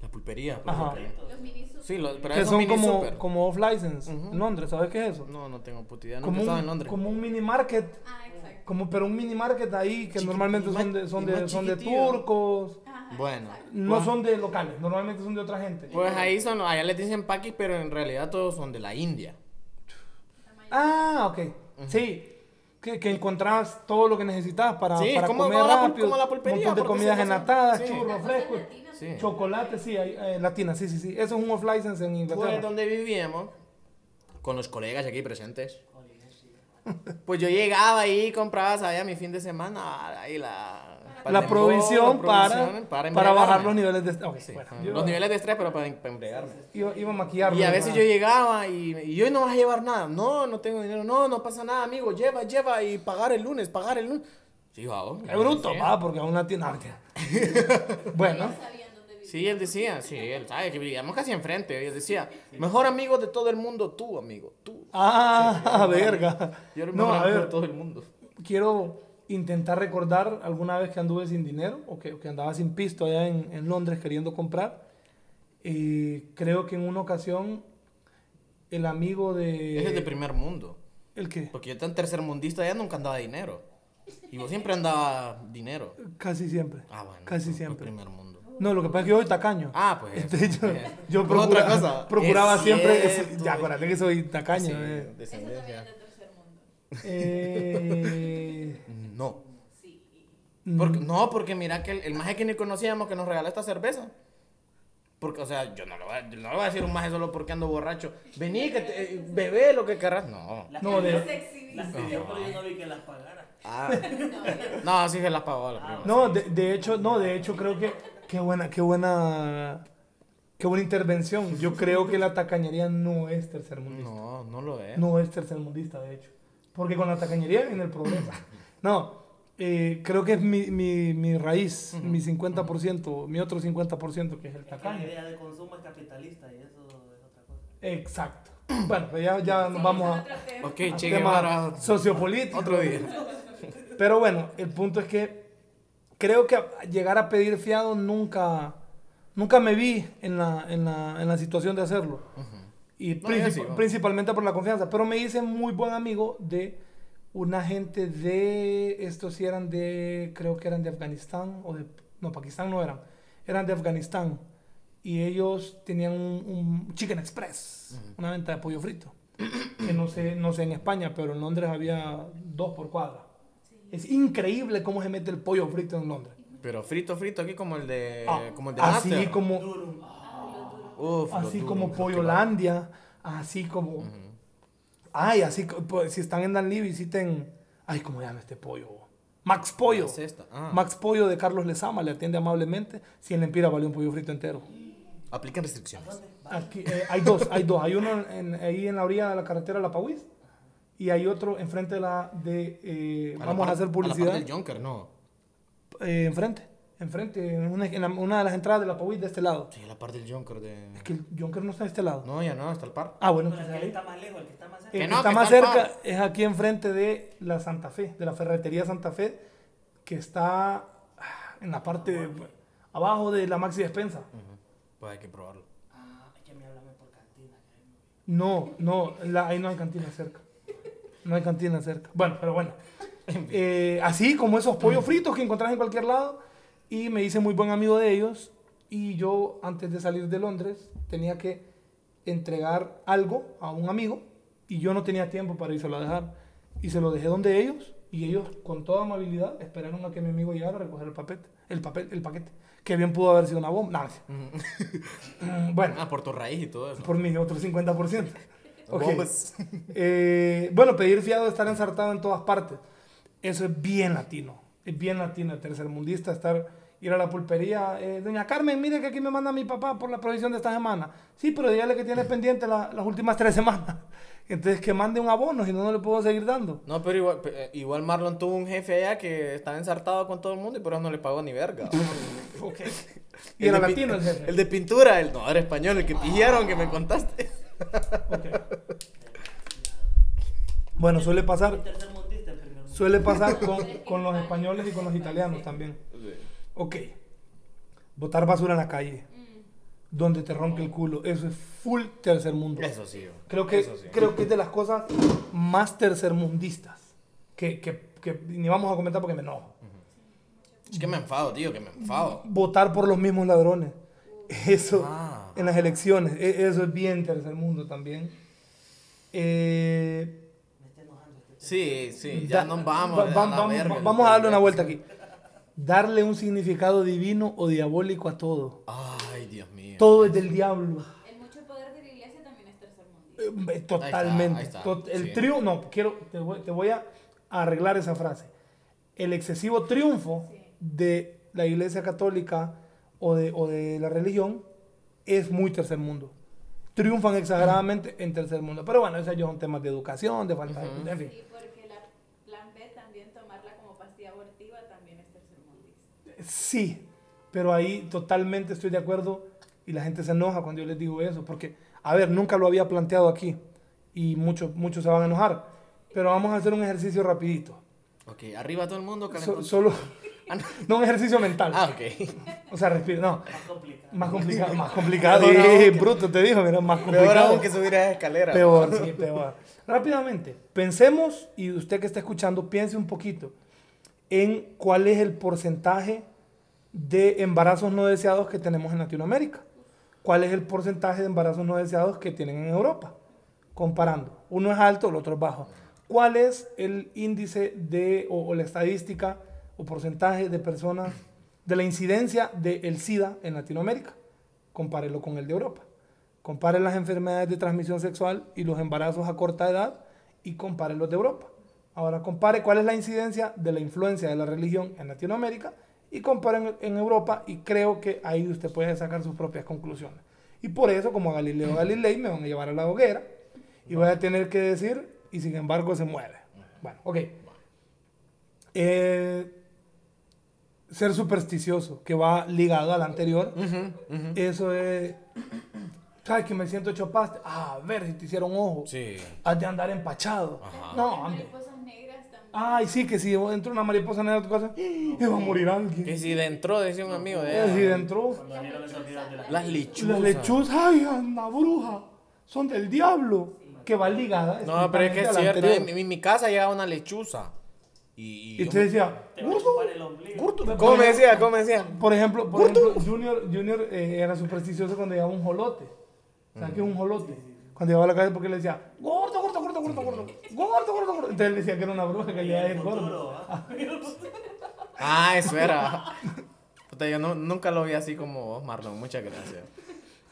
Las pulperías. por Ajá. Los mini. Sí, lo- pero que son como, super. como off-license Ujú. en Londres. ¿Sabes qué es eso? No, no tengo puta idea. Nunca como, un, en Londres. como un mini market. Ah, exacto. Como, pero un mini market ahí que Chiqui- normalmente son de, son de, son de turcos. Ajá, Bueno. exacto. No Pues- son de locales, normalmente son de otra gente. Pues ahí son, allá les dicen paquis, pero en realidad todos son de la India. Ah, ok. Sí. Que, que encontrás todo lo que necesitas para, Sí, para como- comer como la rápido. como la pulpería, Un montón de comidas enlatadas, Sí. churros, frescos. Sí. Chocolate, sí, hay, eh, latina, sí, sí, sí. Eso es un off-license en Inglaterra. Pues donde vivíamos, con los colegas aquí presentes. (laughs) Pues yo llegaba ahí y compraba, sabía, mi fin de semana, ahí la... para la provisión para, la provisión para, bajar los niveles de estrés. Ok, Sí, bueno, ajá, yo los niveles de estrés, pero para, em- para embriagarme. iba, iba a maquillarlo. Y a veces yo llegaba y, y yo no vas a llevar nada. No, no tengo dinero. No, no pasa nada, amigo. Lleva, lleva y pagar el lunes, pagar el lunes. Sí, va, Qué bruto, va, porque a una tienda. no, mentira. bueno, Sí, él decía, sí, él sabe que vivíamos casi enfrente. Él decía, mejor amigo de todo el mundo, tú, amigo, tú. ah, verga. Yo era el No, mejor a amigo ver, de todo el mundo. quiero intentar recordar alguna vez que anduve sin dinero o que, o que andaba sin pisto allá en, en Londres queriendo comprar. Y creo que en una ocasión el amigo de... Ese es de primer mundo. ¿El qué? Porque yo tan tercermundista ya nunca andaba dinero. Y vos siempre andaba dinero. Casi siempre. Ah, bueno. Casi siempre. primer mundo. No, lo que pasa es que yo soy tacaño. Ah, pues. Entonces, yo, eh, yo pues procura- otra cosa. (laughs) procuraba Es siempre... cierto. ya, acuérdate que soy tacaño. Sí, eh. Eso también descendencia. es de tercer mundo. Eh, (laughs) No. Sí. Porque, no, porque mira que el, el maje que ni conocíamos que nos regaló esta cerveza. Porque, o sea, yo no lo voy a, yo no le voy a decir un maje solo porque ando borracho. Vení, que te, eh, bebé lo que querrás. No. Las No, de-. Las pero yo no vi que las pagara. Ah. (laughs) No, sí se las pagó la prima. No, de, de hecho, no, de hecho creo que qué buena, qué buena, qué buena intervención. Yo creo que la tacañería no es tercermundista. No, no lo es. No es tercermundista, de hecho. Porque con la tacañería viene el problema. (laughs) No, eh, creo que es mi, mi, mi raíz, mi 50%, mi otro 50% que es el Es que la tacaño. idea de consumo es capitalista y eso es otra cosa. Exacto. Bueno, pues ya, ya nos vamos a, Otro tema. Ok, a Che tema Guevara, sociopolítico. otro día. Pero bueno, el punto es que creo que llegar a pedir fiado nunca, nunca me vi en la, en la, en la situación de hacerlo. Y No, princip- sí, principalmente por la confianza. Pero me hice muy buen amigo de una gente de, estos sí eran de, creo que eran de Afganistán, o de, no, Pakistán no eran, eran de Afganistán. Y ellos tenían un, un Chicken Express, una venta de pollo frito. Que no sé, no sé en España, pero en Londres había dos por cuadra. Es increíble cómo se mete el pollo frito en Londres. Pero frito, frito aquí como el de, Ah, como el de así Master. como, Durum. Uf, así como Pollolandia, así como... Ay, así, pues, si están en Danlí, visiten... Ay, ¿cómo llama este pollo? Max Pollo. ¿Qué es esta? Ah. Max Pollo de Carlos Lezama, le atiende amablemente. 100 lempiras vale un pollo frito entero. Aplican restricciones. Aquí, eh, hay dos, hay dos. Hay uno en- ahí en la orilla de la carretera La Pauís y hay otro enfrente de la... De, eh, vamos a par- hacer A la publicidad. par del Junker, no. eh, enfrente, enfrente, en una, en la- una de las entradas de la Pauit de este lado. Sí, la parte del Junker de... Es que el Junker no está de este lado. No, ya no, está el par. Ah, bueno, Pero el que está más lejos, el que está más cerca. El Que que no, está que más está al cerca es aquí enfrente de la Santa Fe, de la ferretería Santa Fe, que está ah, en la parte de- abajo de la Maxi Despensa. Pues hay que probarlo. Ah, es que me háblame por cantina. No, no- no, la- ahí no hay cantina cerca. No hay cantina cerca. Bueno, pero bueno. Eh, así como esos pollos fritos que encontrás en cualquier lado. Y me hice muy buen amigo de ellos. Y yo, antes de salir de Londres, tenía que entregar algo a un amigo. Y yo no tenía tiempo para irse a dejar. Y se lo dejé donde ellos. Y ellos, con toda amabilidad, esperaron a que mi amigo llegara a recoger el papel, el papel, el paquete. Que bien pudo haber sido una bomba. No, (laughs) bueno, Ah, por tu raíz y todo eso. por mi otro 50%. Ok. Bombas. (laughs) Eh, bueno, pedir fiado es estar ensartado en todas partes. Eso es bien latino. Es bien latino, el tercermundista, estar, ir a la pulpería. eh, Doña Carmen, mire que aquí me manda mi papá por la provisión de esta semana. Sí, pero dígale que tiene pendiente la- las últimas tres semanas. (laughs) Entonces que mande un abono, si no, no le puedo seguir dando. No, pero igual, eh, igual Marlon tuvo un jefe allá que estaba ensartado con todo el mundo y por eso no le pagó ni verga. (laughs) Y pi- latino el jefe. El de pintura, el no, era español, el que pillaron que me contaste. Bueno, suele pasar, suele pasar con, con los españoles y con los italianos también. Ok. Botar basura en la calle. Donde te ronque el culo. Eso es full tercer mundo. Eso sí. Creo que, sí. creo que es de las cosas más tercermundistas. Que, que, que ni vamos a comentar porque me enojo. Es que me enfado, tío, que me enfado. Votar por los mismos ladrones. Eso Ah. En las elecciones. e- Eso es bien tercer mundo también. Eh. Sí, sí, ya da- nos vamos. va- a va- vamos, verga. vamos a darle una vuelta aquí. Darle un significado divino o diabólico a todo. Ay, Dios mío. Todo es del diablo. El mucho poder de la iglesia también es tercermundista. Eh, Totalmente. ahí está, Tot- el sí. triunfo, no, quiero, te voy, te voy a arreglar esa frase. El excesivo triunfo Sí. de la iglesia católica o de, o de la religión es muy tercer mundo. Triunfan exageradamente en tercer mundo. Pero bueno, esos ya son temas de educación, de falta de... En fin. Sí, porque la plan B también tomarla como pastilla abortiva también es tercermundista. Sí, pero ahí totalmente estoy de acuerdo y la gente se enoja cuando yo les digo eso, porque, a ver, nunca lo había planteado aquí y muchos, muchos se van a enojar, pero vamos a hacer un ejercicio rapidito. Ok, arriba todo el mundo, So- solo, Ah, no. no un ejercicio mental, Ah, ok. o sea, respira, no, Más complicado. más complicado, más complicado, Peor Sí, bruto te dijo, mira, más Peor complicado. aún que subir a esa escalera. Peor, sí, peor. Rápidamente, pensemos, y usted que está escuchando, piense un poquito en cuál es el porcentaje de embarazos no deseados que tenemos en Latinoamérica. ¿Cuál es el porcentaje de embarazos no deseados que tienen en Europa? Comparando. Uno es alto, el otro es bajo. ¿Cuál es el índice de, o, o la estadística o porcentaje de personas, de la incidencia del SIDA en Latinoamérica? Compárelo con el de Europa. Compare las enfermedades de transmisión sexual y los embarazos a corta edad y compare los de Europa. Ahora compare cuál es la incidencia de la influencia de la religión en Latinoamérica y compare en, en Europa y creo que ahí usted puede sacar sus propias conclusiones. Y por eso, como a Galileo Galilei, me van a llevar a la hoguera y voy a tener que decir, y sin embargo se mueve. Bueno, ok. Eh, ser supersticioso, que va ligado al anterior, eso es... ¿Sabes que me siento hecho pasta? Ah, a ver si te hicieron ojo. Sí. Has de andar empachado. Ajá. No, hombre. mariposas negras también. Ay, sí, que si entra una mariposa negra a tu casa, ¡eh! va a morir alguien. Que si dentro, decía un amigo de Eh, si ella. entró. De la Las lechuzas. Las lechuzas, ay, anda bruja. Son del diablo. Que va ligada. No, pero es que es cierto. En mi, en mi casa llegaba una lechuza. Y, Y usted decía, Te va a gordo, chupar el ombligo. gordo. ¿Cómo me decía? ¿Cómo me decía? Por ejemplo, por ejemplo Junior, Junior eh, era supersticioso cuando llegaba un jolote. ¿Sabes qué es un jolote? Cuando llegaba a la casa porque le decía, gordo, gordo, gordo, gordo, gordo, gordo, gordo, gordo. Entonces él decía que era una bruja que le iba a decir gordo. ¿ah? (laughs) Ah, eso era. Puta, yo no- nunca lo vi así como vos, Marlon. Muchas gracias.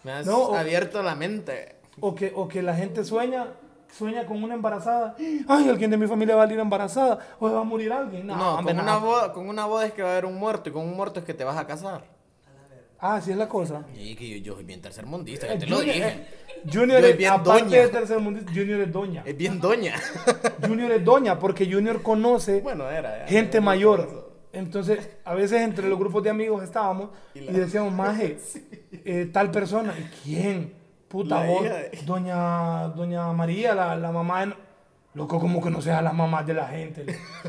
Me has No, o- abierto la mente. O que, o que la gente sueña, sueña con una embarazada. Ay, alguien de mi familia va a salir embarazada. O va a morir alguien. No, No, hombre, con, una boda, con una boda es que va a haber un muerto y con un muerto es que te vas a casar. Ah, así es la cosa. Y que yo, yo soy bien tercermundista, Eh, yo te lo Junior, dije. eh, Junior es, bien aparte doña. de Junior es doña. Es bien doña. (laughs) Junior es doña porque Junior conoce bueno, era. gente mayor Entonces, a veces entre los grupos de amigos estábamos y, decíamos, maje, (laughs) eh, tal persona. ¿Y quién? Puta La vos, de- doña, doña María, la, la mamá de... Loco, como que no sea la mamá de la gente.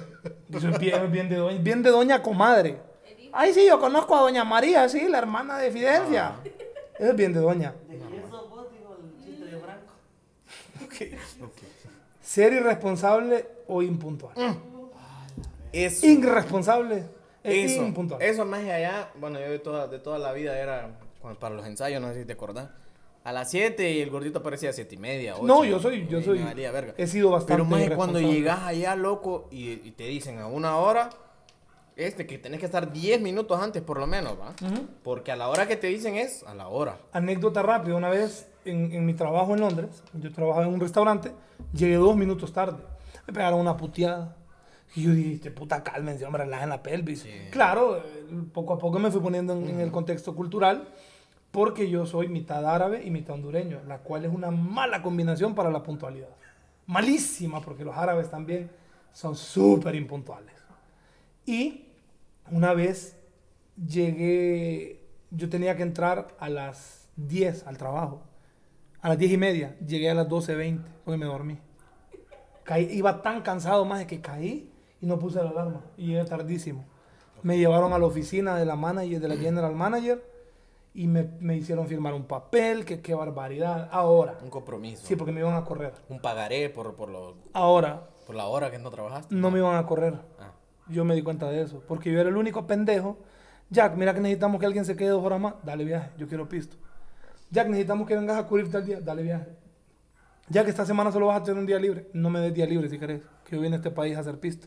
(laughs) Eso es bien, bien de doña, bien de doña comadre. Ay, sí, yo conozco a doña María, sí, la hermana de Fidencia. Eso es bien de doña. ¿De quién sos vos? Dijo el chiste de Franco. (laughs) Ser irresponsable o impuntual. Eso. Irresponsable Eso, impuntual. eso más allá, bueno, yo de toda, de toda la vida era, para los ensayos, no sé si te acordás, a las 7 y el gordito aparecía a 7 y media, No, yo soy, yo soy. valía verga. He sido bastante. Pero más cuando llegas allá, loco, y, y te dicen a una hora, este, que tenés que estar 10 minutos antes por lo menos, ¿va? Porque a la hora que te dicen es a la hora. Anécdota rápida, una vez en, en mi trabajo en Londres, yo trabajaba en un restaurante, llegué dos minutos tarde. Me pegaron una puteada. Y yo dije, "Este puta, cálmense, hombre, relajen la pelvis. Claro, eh, poco a poco me fui poniendo en, en el contexto cultural, porque yo soy mitad árabe y mitad hondureño, la cual es una mala combinación para la puntualidad. Malísima, porque los árabes también son súper impuntuales. Y una vez llegué, yo tenía que entrar a las 10 al trabajo. A las 10 y media, llegué a las 12.20 porque me dormí. Caí- iba tan cansado más de que caí y no puse la alarma. Y llegué tardísimo. Me llevaron a la oficina de la manager, de la general manager y me, me hicieron firmar un papel, que qué barbaridad. Ahora, Un compromiso. sí, porque me iban a correr. Un pagaré por, por, lo- Ahora, por la hora que no trabajaste. no me iban a correr. Ah. Yo me di cuenta de eso, porque yo era el único pendejo. Jack, mira que necesitamos que alguien se quede dos horas más, dale viaje, yo quiero pisto. Jack, necesitamos que vengas a cubrirte al día, dale viaje. Jack, esta semana solo vas a tener un día libre, no me des día libre si querés, que yo vine a este país a hacer pisto.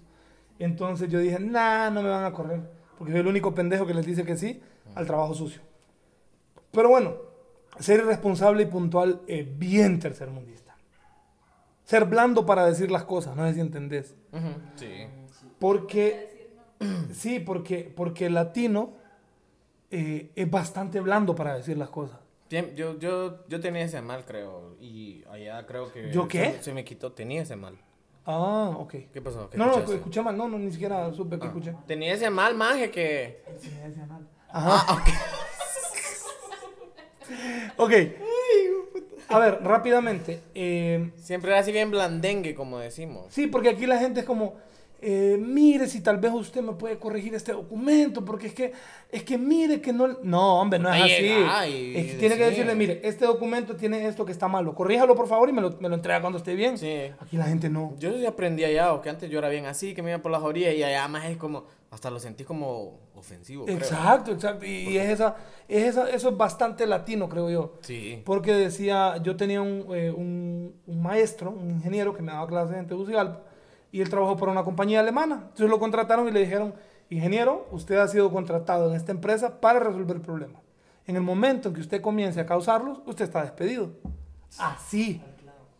Entonces yo dije, nah, no me van a correr, porque soy el único pendejo que les dice que sí al trabajo sucio. Pero bueno, ser irresponsable y puntual es bien tercermundista. Ser blando para decir las cosas, no sé si entendés. Sí. Porque, (clears throat) sí, porque, porque el latino eh, es bastante blando para decir las cosas. Yo, yo, yo tenía ese mal, creo. Y allá creo que. ¿Yo qué? Se, se me quitó. Tenía ese mal. Ah, ok. ¿Qué pasó? ¿Qué No, no, escuché mal, no, no, ni siquiera supe que Ah. escuché. Tenía ese mal, maje, que. Ajá. ok. A ver, rápidamente. eh, Siempre era así bien blandengue, como decimos. Sí, porque aquí la gente es como, eh, mire si tal vez usted me puede corregir este documento, porque es que, es que mire que no... No, hombre, no es así. Es que tiene que decir. decirle, mire, este documento tiene esto que está malo, corríjalo por favor y me lo, me lo entrega cuando esté bien. Sí. Aquí la gente no. Yo sí aprendí allá, o que antes yo era bien así, que me iba por las orillas y allá más es como. Hasta lo sentí como ofensivo. creo. Exacto, exacto. Y, y es esa, es esa, eso es bastante latino, creo yo. Sí. Porque decía, yo tenía un, eh, un, un maestro, un ingeniero que me daba clases en Tegucigalpa y él trabajó para una compañía alemana. Entonces lo contrataron y le dijeron, ingeniero, usted ha sido contratado en esta empresa para resolver problemas. En el momento en que usted comience a causarlos, usted está despedido. Así,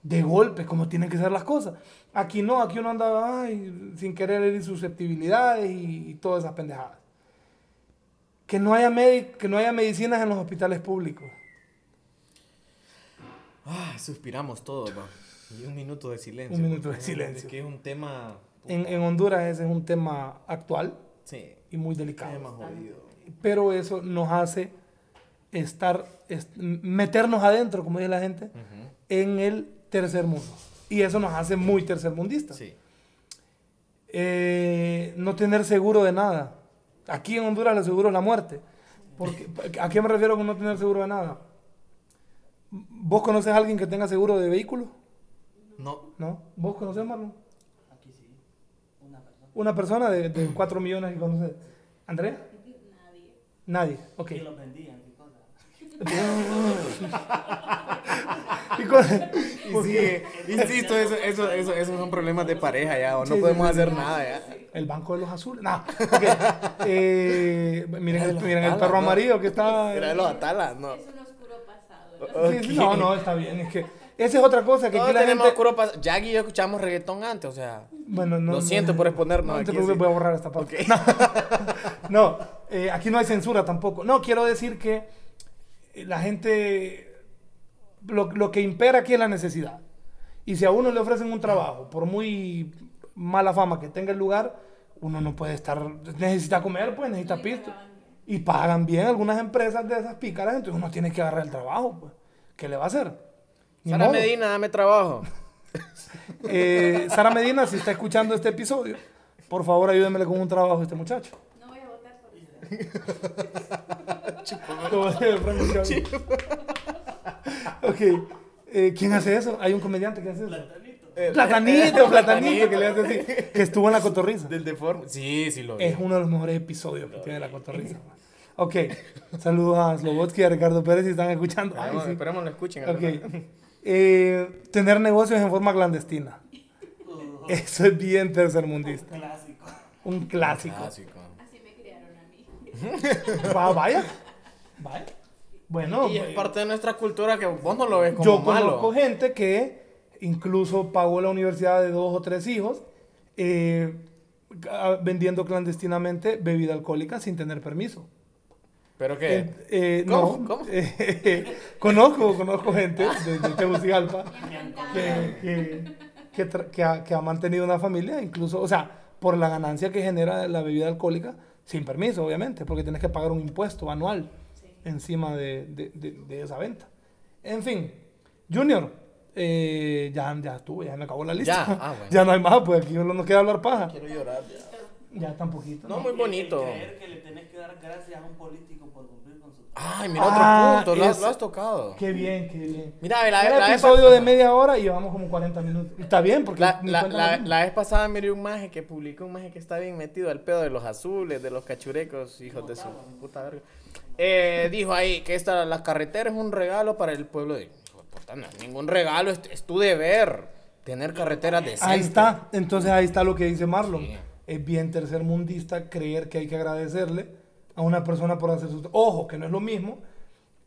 de golpe, como tienen que ser las cosas. Aquí no, aquí uno anda ay, sin querer herir susceptibilidades y, y todas esas pendejadas. Que no, haya que no haya medicinas en los hospitales públicos. Ah, suspiramos todos. Y un minuto de silencio. Un minuto de silencio. es que es un tema. En, en Honduras ese es un tema actual Sí. y muy delicado. Tema jodido. Pero eso nos hace estar, est- meternos adentro, como dice la gente, en el tercer mundo. Y eso nos hace muy tercermundistas. Sí. Eh, no tener seguro de nada. Aquí en Honduras el seguro es la muerte. Porque, ¿A qué me refiero con no tener seguro de nada? ¿Vos conoces a alguien que tenga seguro de vehículo? No. ¿No? ¿Vos conoces, Marlon? Aquí sí. Una persona. Una persona de, de 4 millones que conoce. ¿Andrea? Nadie. Nadie. Ok. Y los vendían, qué cosa. (laughs) Y con- Y sí, insisto, eso, eso, eso, esos son problemas de pareja ya, o no Sí, podemos sí, sí. hacer nada ya. el banco de los azules. No. ok. Eh, miren el, miren el perro ¿no? amarillo que está. Era de los atalas, no. Es un oscuro pasado. Sí, sí, no, no, está bien. Es que esa es otra cosa que Todos aquí la tenemos gente. oscuro pas- Jack y yo escuchamos reggaetón antes, o sea. Bueno, no, Lo no, siento no, por exponernos No, te aquí, preocupes, sí. voy a borrar esta parte. (laughs) No, eh, aquí no hay censura tampoco. No, quiero decir que eh, la gente. Lo, lo que impera aquí es la necesidad. Y si a uno le ofrecen un trabajo, por muy mala fama que tenga el lugar, uno no puede estar, necesita comer, pues necesita pisto. Y pagan bien algunas empresas de esas pícaras, entonces uno tiene que agarrar el trabajo, pues. ¿Qué le va a hacer? Sara modo. Medina, dame trabajo. (laughs) Eh, Sara Medina, si está escuchando este episodio, por favor ayúdemele con un trabajo a este muchacho. No voy a votar por (laughs) Chávez. ok. Eh, ¿Quién hace eso? Hay un comediante que hace eso. Platanito, platanito, que le hace así. Que estuvo en la cotorriza. Del deforme. Sí, sí lo vi. Es uno de los mejores episodios que tiene la cotorriza. Ok. Saludos a Slobotsky y a Ricardo Pérez si están escuchando. Ay, Esperemos, sí. esperemos lo escuchen. Ok. Eh, tener negocios en forma clandestina. Eso es bien tercermundista. Clásico. Un clásico. Clásico. Así me criaron a mí. (laughs) Va, vaya. Vaya. Bueno, Y es parte de nuestra cultura que vos no lo ves como yo malo. conozco gente que incluso pagó la universidad de dos o tres hijos eh, a- vendiendo clandestinamente bebida alcohólica sin tener permiso. ¿Pero qué? Eh, eh, ¿Cómo? no, ¿Cómo? eh, (laughs) conozco, conozco gente de, de Tegucigalpa que, que, que tra- que ha, que ha mantenido una familia, incluso, o sea, por la ganancia que genera la bebida alcohólica, sin permiso, obviamente, porque tienes que pagar un impuesto anual Sí. encima de, de- de- de esa venta. En fin, Junior, eh, ya, ya estuvo, ya me acabó la lista. Ya, ah, (laughs) bueno. Ya no hay más, pues aquí no nos queda hablar paja. Quiero llorar ya. Ya tan poquito. No, muy bonito. Y creer que le tenés que dar gracias a un político por cumplir con su Ay, mira Ah, otro punto. Lo, es- lo has tocado. Qué bien, qué bien. Mira, la, Era la vez episodio pa- de media hora y llevamos como 40 minutos. Está bien, porque La, la, la, la vez pasada miré un maje que publicó un maje que está bien metido al pedo de los azules, de los cachurecos, hijos de su puta verga. Eh, dijo ahí que esta, las carreteras es un regalo para el pueblo de... Hijo de puta, no es ningún regalo, es, es tu deber tener carreteras decentes. Ahí está, entonces ahí está lo que dice Marlon. Sí. Es bien tercermundista creer que hay que agradecerle a una persona por hacer su... Ojo, que no es lo mismo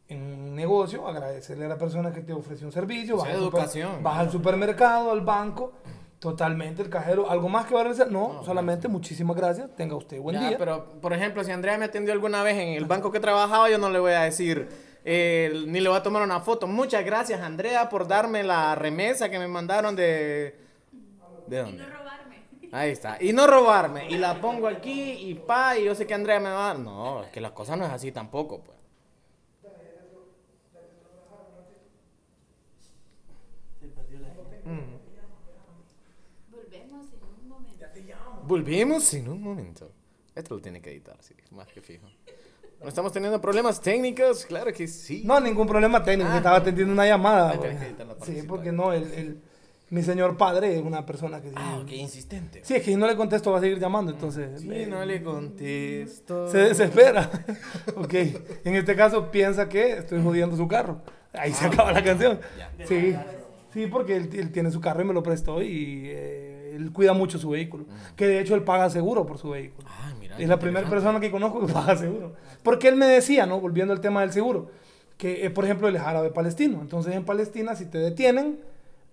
en un negocio agradecerle a la persona que te ofreció un servicio. Sí, vas al super- educación, vas al supermercado, al banco, totalmente el cajero. ¿Algo más que va a agradecer? No, solamente muchísimas gracias. Tenga usted buen Ya, día. pero, por ejemplo, si Andrea me atendió alguna vez en el banco que trabajaba, yo no le voy a decir, eh, ni le voy a tomar una foto. Muchas gracias, Andrea, por darme la remesa que me mandaron de... ¿De dónde? Ahí está. Y no robarme. Y la pongo aquí y pa, y yo sé que Andrea me va a dar. No, es que las cosas no es así tampoco, pues. Volvemos en un momento. Volvemos en un momento. Esto lo tiene que editar, sí, más que fijo. ¿No estamos teniendo problemas técnicos? Claro que sí. No, ningún problema técnico, Ah. estaba atendiendo una llamada. Que editar la sí, porque no, el, el- mi señor padre es una persona que sí, Ah, ok, insistente. sí, es que si no le contesto va a seguir llamando, entonces Sí, me- no le contesto. se desespera. (laughs) ok, en este caso piensa que estoy jodiendo su carro. Ahí se acaba la canción. Ya. Sí, sí, porque él, él tiene su carro y me lo prestó y eh, él cuida mucho su vehículo. Que de hecho él paga seguro por su vehículo. Ah, mira. Es la primera persona que conozco que (laughs) paga seguro. Porque él me decía, ¿no? Volviendo al tema del seguro, que, eh, por ejemplo, él es árabe palestino. Entonces, en Palestina, si te detienen,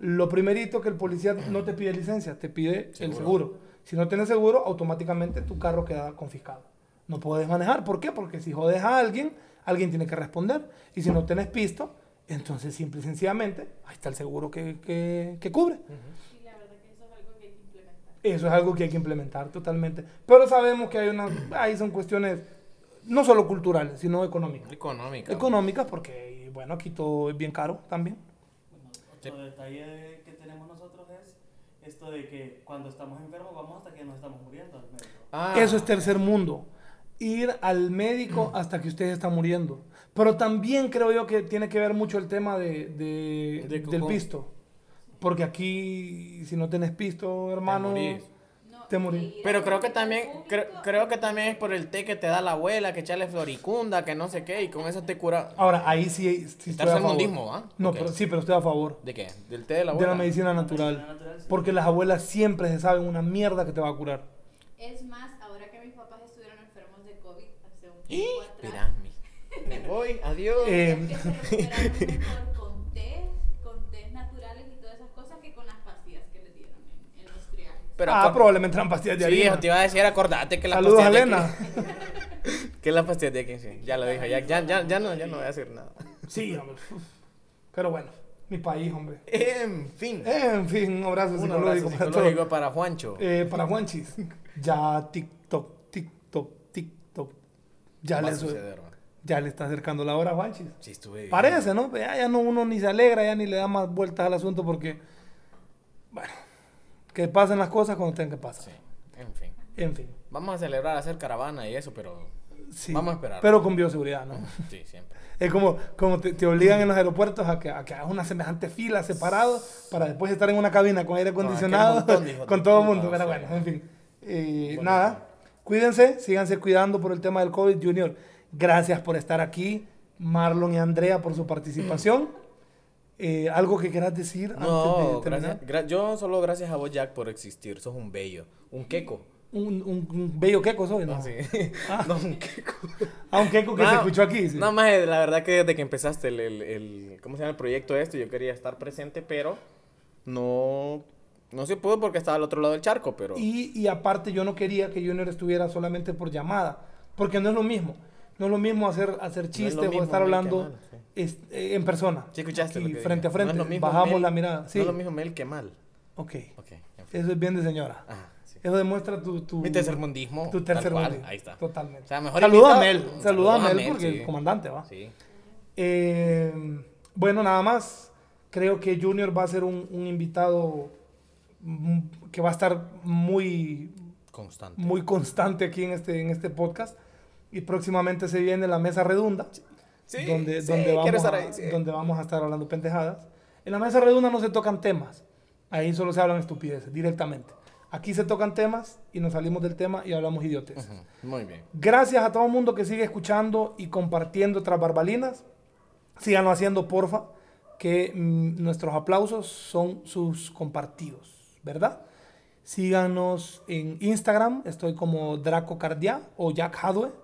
lo primerito que el policía no te pide licencia, te pide el Seguro. seguro. Si no tienes seguro, automáticamente tu carro queda confiscado. No puedes manejar. ¿Por qué? Porque si jodes a alguien, alguien tiene que responder. Y si no tienes pisto, entonces simple y sencillamente, ahí está el seguro que, que, que cubre. Y la verdad que eso es algo que hay que implementar. Eso es algo que hay que implementar totalmente. Pero sabemos que hay una, ahí son cuestiones no solo culturales, sino económicas. Económica. Económicas porque, bueno, aquí todo es bien caro también. Bueno, otro detalle que tenemos nosotros es esto de que cuando estamos enfermos vamos hasta que nos estamos muriendo al médico. Ah, Eso es tercer mundo. Ir al médico (clears throat) hasta que usted está muriendo. Pero también creo yo que tiene que ver mucho el tema de, de- De del pisto. Porque aquí, si no tenés pisto, hermano, Te Pero creo que también, público, creo, creo que también es por el té que te da la abuela, que echarle floricunda, que no sé qué, y con eso te cura. ahora ahí sí, sí estoy a favor. Tercermundismo, ¿ah? No, pero sí, pero estoy a favor. ¿De qué? ¿Del té de la De abuela? la medicina La natural. medicina natural, sí. Porque las abuelas siempre se saben una mierda que te va a curar. Es más, ahora que mis papás estuvieron enfermos de COVID hace un ¡Y! tiempo atrás. Me voy, (laughs) adiós. Eh, que se recuperaron mejor con té, con tés naturales y todas esas cosas que con las pastillas que les dieron en, en los triajes. Pero ah, probablemente eran pastillas de Sí, harina. eso te iba a decir, acordate que las Saludos pastillas Elena. de aquí- (laughs) que las pastillas de aquí, sí. Ya lo dijo, ya, ya, ya, ya no, ya no voy a decir nada. Sí, hombre. Pero bueno, Mi país, hombre. En fin. En fin, un abrazo un psicológico, abrazo para psicológico para Juancho. Eh, para Juanchis. Ya TikTok, TikTok, TikTok. Ya le, ya le está acercando la hora a Juanchis. Sí, estuve. Parece, ¿no? Ya, ya no uno ni se alegra, ya ni le da más vueltas al asunto porque, bueno, que pasen las cosas cuando tengan que pasar. Sí, en fin. En fin. Vamos a celebrar, hacer caravana y eso, pero. Sí. Vamos a esperar. Pero con bioseguridad, ¿no? (laughs) Sí, siempre. Es como, como te, te obligan en los aeropuertos a que, a que hagas una semejante fila separado para después estar en una cabina con aire acondicionado aquel montón (laughs) con todo el mundo. Pero bueno, en fin. Eh, Bonito. nada, cuídense, síganse cuidando por el tema del COVID Junior. Gracias por estar aquí, Marlon y Andrea por su participación. Eh, ¿Algo que quieras decir No, antes de terminar? gracias, gra- yo solo gracias a vos, Jack, por existir. Sos un bello. Un queco. Un, un- un bello queco soy, ¿no? No, sí. Ah. (laughs) No, un queco. Ah, un queco que se escuchó aquí. sí. No, más la verdad que desde que empezaste el, el, el- ¿cómo se llama el proyecto este? Yo quería estar presente, pero no, no se pudo porque estaba al otro lado del charco, pero... Y, y aparte yo no quería que Junior estuviera solamente por llamada, porque no es lo mismo. No es lo mismo hacer, hacer chistes o estar hablando. Es- eh, en persona. ¿Sí escuchaste Aquí, lo que frente dije? a frente. No es lo mismo Bajamos Mel- la mirada. Sí. No es lo mismo Mel que mal. Ok. Ok, en fin. Eso es bien de señora. Ajá, sí. Eso demuestra tu... tu Mi tercermundismo. Tu. Ahí está. Totalmente. O sea, mejor Saluda a Mel. Saluda a Mel Mel, porque sí. el comandante va. Sí. Eh, bueno, nada más. Creo que Junior va a ser un, un invitado que va a estar muy Constante. muy constante aquí en este, en este podcast. Y próximamente se viene la mesa redonda, Sí, donde, sí, donde, vamos estar a, ahí, sí. donde vamos a estar hablando pendejadas. En la mesa redonda no se tocan temas, ahí solo se hablan estupideces directamente. Aquí se tocan temas y nos salimos del tema y hablamos idiotes. Ujú, Muy bien. Gracias a todo el mundo que sigue escuchando y compartiendo tras barbalinas. Síganlo haciendo, porfa, que mm, nuestros aplausos son sus compartidos, ¿verdad? Síganos en Instagram, estoy como Draco Cardia o Jack Hadwe.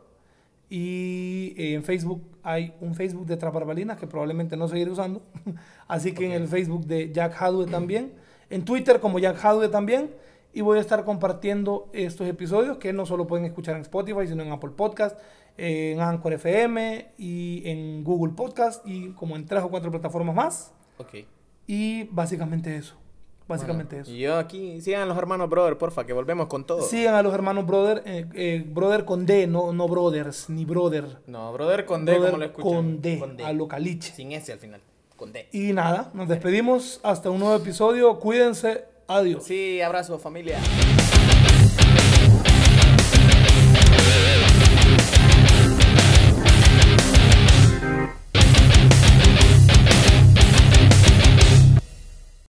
Y eh, en Facebook hay un Facebook de Tras Barbalinas que probablemente no seguiré usando. (laughs) Así que en el Facebook de Jack Hadwe también. En Twitter como Jack Hadwe también. Y voy a estar compartiendo estos episodios que no solo pueden escuchar en Spotify, sino en Apple Podcast, en Anchor FM y en Google Podcast y como en tres o cuatro plataformas más. Ok. Y básicamente eso. Básicamente Bueno, eso. Y yo aquí, sigan los hermanos brother, porfa, que volvemos con todo. Sigan a los hermanos Brother, eh, eh, Brother con D, no, no Brothers, ni Brother. No, brother con D, Brother como lo escuchan. con D, a lo caliche. Sin S al final. Con D. Y nada, nos despedimos hasta un nuevo episodio. Cuídense. Adiós. Sí, abrazo, familia.